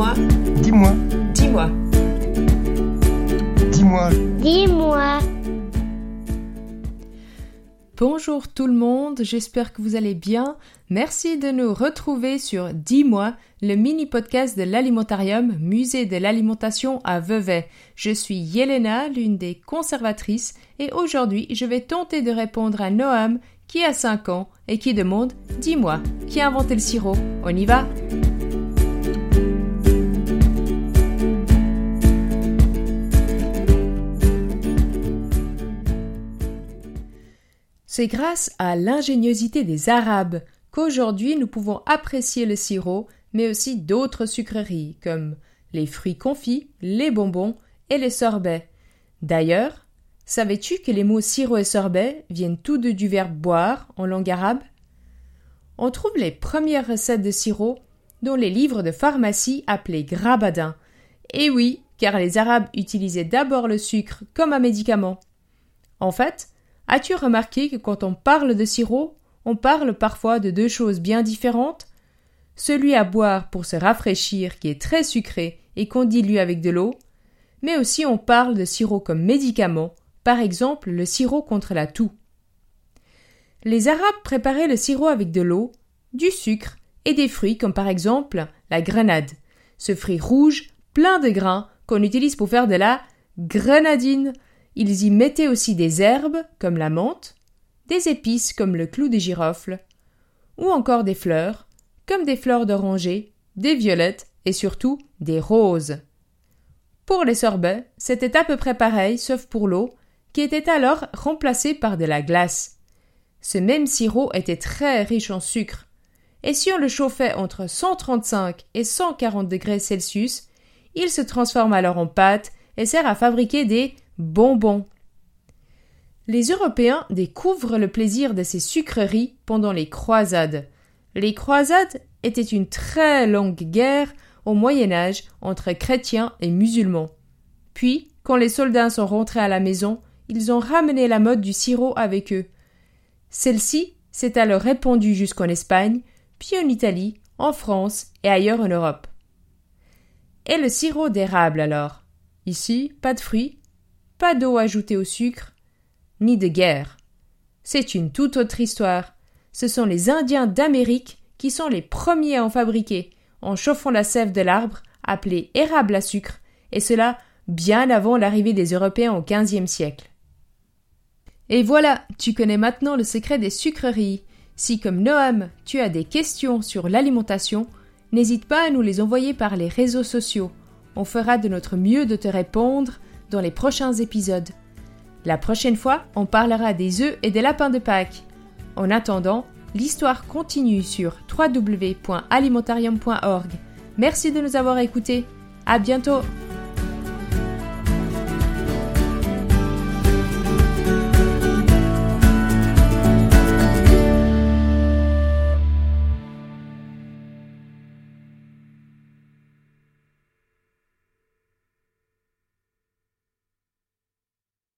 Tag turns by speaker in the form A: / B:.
A: Dis-moi.
B: Dis-moi.
A: Dis-moi.
B: Dis-moi.
C: Dis-moi.
D: Bonjour tout le monde, j'espère que vous allez bien. Merci de nous retrouver sur Dis-moi, le mini podcast de l'Alimentarium, musée de l'alimentation à Vevey. Je suis Yelena, l'une des conservatrices, et aujourd'hui je vais tenter de répondre à Noam qui a 5 ans et qui demande Dis-moi, qui a inventé le sirop? On y va? C'est grâce à l'ingéniosité des Arabes qu'aujourd'hui nous pouvons apprécier le sirop, mais aussi d'autres sucreries comme les fruits confits, les bonbons et les sorbets. D'ailleurs, savais-tu que les mots sirop et sorbet viennent tous deux du verbe boire en langue arabe? On trouve les premières recettes de sirop dans les livres de pharmacie appelés grabadins. Et oui, car les Arabes utilisaient d'abord le sucre comme un médicament. En fait, As-tu remarqué que quand on parle de sirop, on parle parfois de deux choses bien différentes? Celui à boire pour se rafraîchir qui est très sucré et qu'on dilue avec de l'eau, mais aussi on parle de sirop comme médicament, par exemple le sirop contre la toux. Les Arabes préparaient le sirop avec de l'eau, du sucre et des fruits comme par exemple la grenade, ce fruit rouge plein de grains qu'on utilise pour faire de la grenadine, ils y mettaient aussi des herbes, comme la menthe, des épices, comme le clou de girofle, ou encore des fleurs, comme des fleurs d'oranger, des violettes et surtout des roses. Pour les sorbets, c'était à peu près pareil, sauf pour l'eau, qui était alors remplacée par de la glace. Ce même sirop était très riche en sucre, et si on le chauffait entre 135 et 140 degrés Celsius, il se transforme alors en pâte et sert à fabriquer des bonbons. Les Européens découvrent le plaisir de ces sucreries pendant les croisades. Les croisades étaient une très longue guerre au Moyen Âge entre chrétiens et musulmans. Puis, quand les soldats sont rentrés à la maison, ils ont ramené la mode du sirop avec eux. Celle-ci s'est alors répandue jusqu'en Espagne, puis en Italie, en France et ailleurs en Europe. Et le sirop d'érable alors? Ici, pas de fruits, pas d'eau ajoutée au sucre, ni de guerre. C'est une toute autre histoire. Ce sont les Indiens d'Amérique qui sont les premiers à en fabriquer, en chauffant la sève de l'arbre, appelée érable à sucre, et cela bien avant l'arrivée des Européens au XVe siècle. Et voilà, tu connais maintenant le secret des sucreries. Si, comme Noam, tu as des questions sur l'alimentation, n'hésite pas à nous les envoyer par les réseaux sociaux. On fera de notre mieux de te répondre dans les prochains épisodes. La prochaine fois, on parlera des œufs et des lapins de Pâques. En attendant, l'histoire continue sur www.alimentarium.org. Merci de nous avoir écoutés. À bientôt!